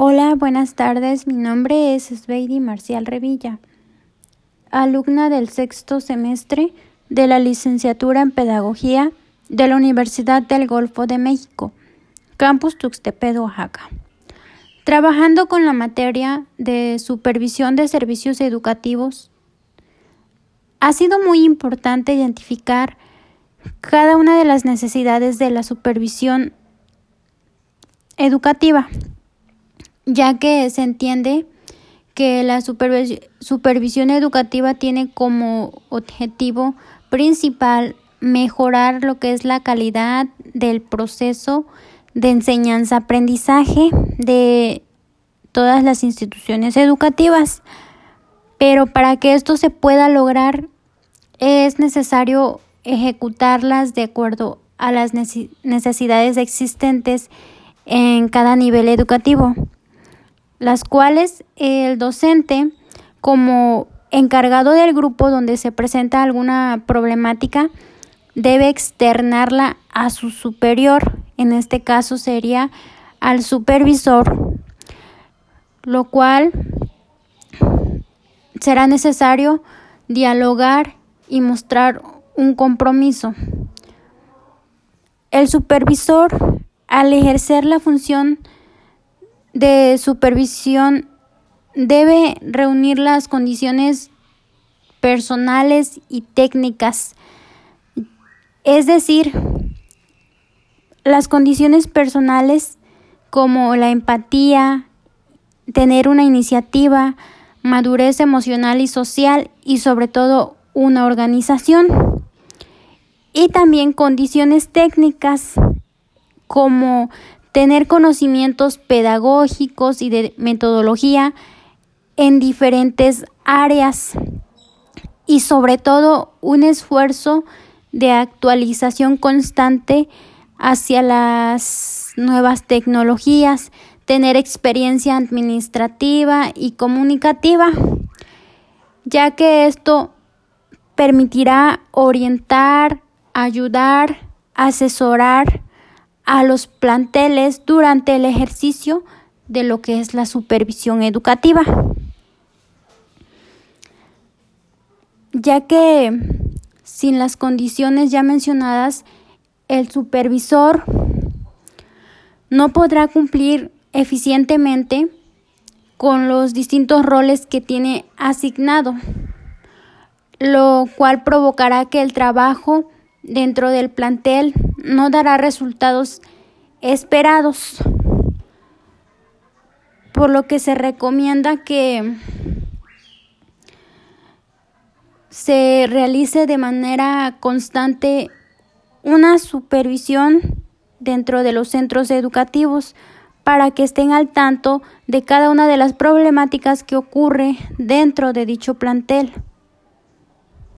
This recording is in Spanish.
Hola, buenas tardes. Mi nombre es Sveidi Marcial Revilla, alumna del sexto semestre de la licenciatura en Pedagogía de la Universidad del Golfo de México, Campus Tuxtepec, Oaxaca. Trabajando con la materia de supervisión de servicios educativos, ha sido muy importante identificar cada una de las necesidades de la supervisión educativa ya que se entiende que la supervisión educativa tiene como objetivo principal mejorar lo que es la calidad del proceso de enseñanza-aprendizaje de todas las instituciones educativas. Pero para que esto se pueda lograr es necesario ejecutarlas de acuerdo a las necesidades existentes en cada nivel educativo las cuales el docente, como encargado del grupo donde se presenta alguna problemática, debe externarla a su superior, en este caso sería al supervisor, lo cual será necesario dialogar y mostrar un compromiso. El supervisor, al ejercer la función de supervisión debe reunir las condiciones personales y técnicas, es decir, las condiciones personales como la empatía, tener una iniciativa, madurez emocional y social y sobre todo una organización. Y también condiciones técnicas como tener conocimientos pedagógicos y de metodología en diferentes áreas y sobre todo un esfuerzo de actualización constante hacia las nuevas tecnologías, tener experiencia administrativa y comunicativa, ya que esto permitirá orientar, ayudar, asesorar, a los planteles durante el ejercicio de lo que es la supervisión educativa. Ya que sin las condiciones ya mencionadas, el supervisor no podrá cumplir eficientemente con los distintos roles que tiene asignado, lo cual provocará que el trabajo dentro del plantel no dará resultados esperados, por lo que se recomienda que se realice de manera constante una supervisión dentro de los centros educativos para que estén al tanto de cada una de las problemáticas que ocurre dentro de dicho plantel.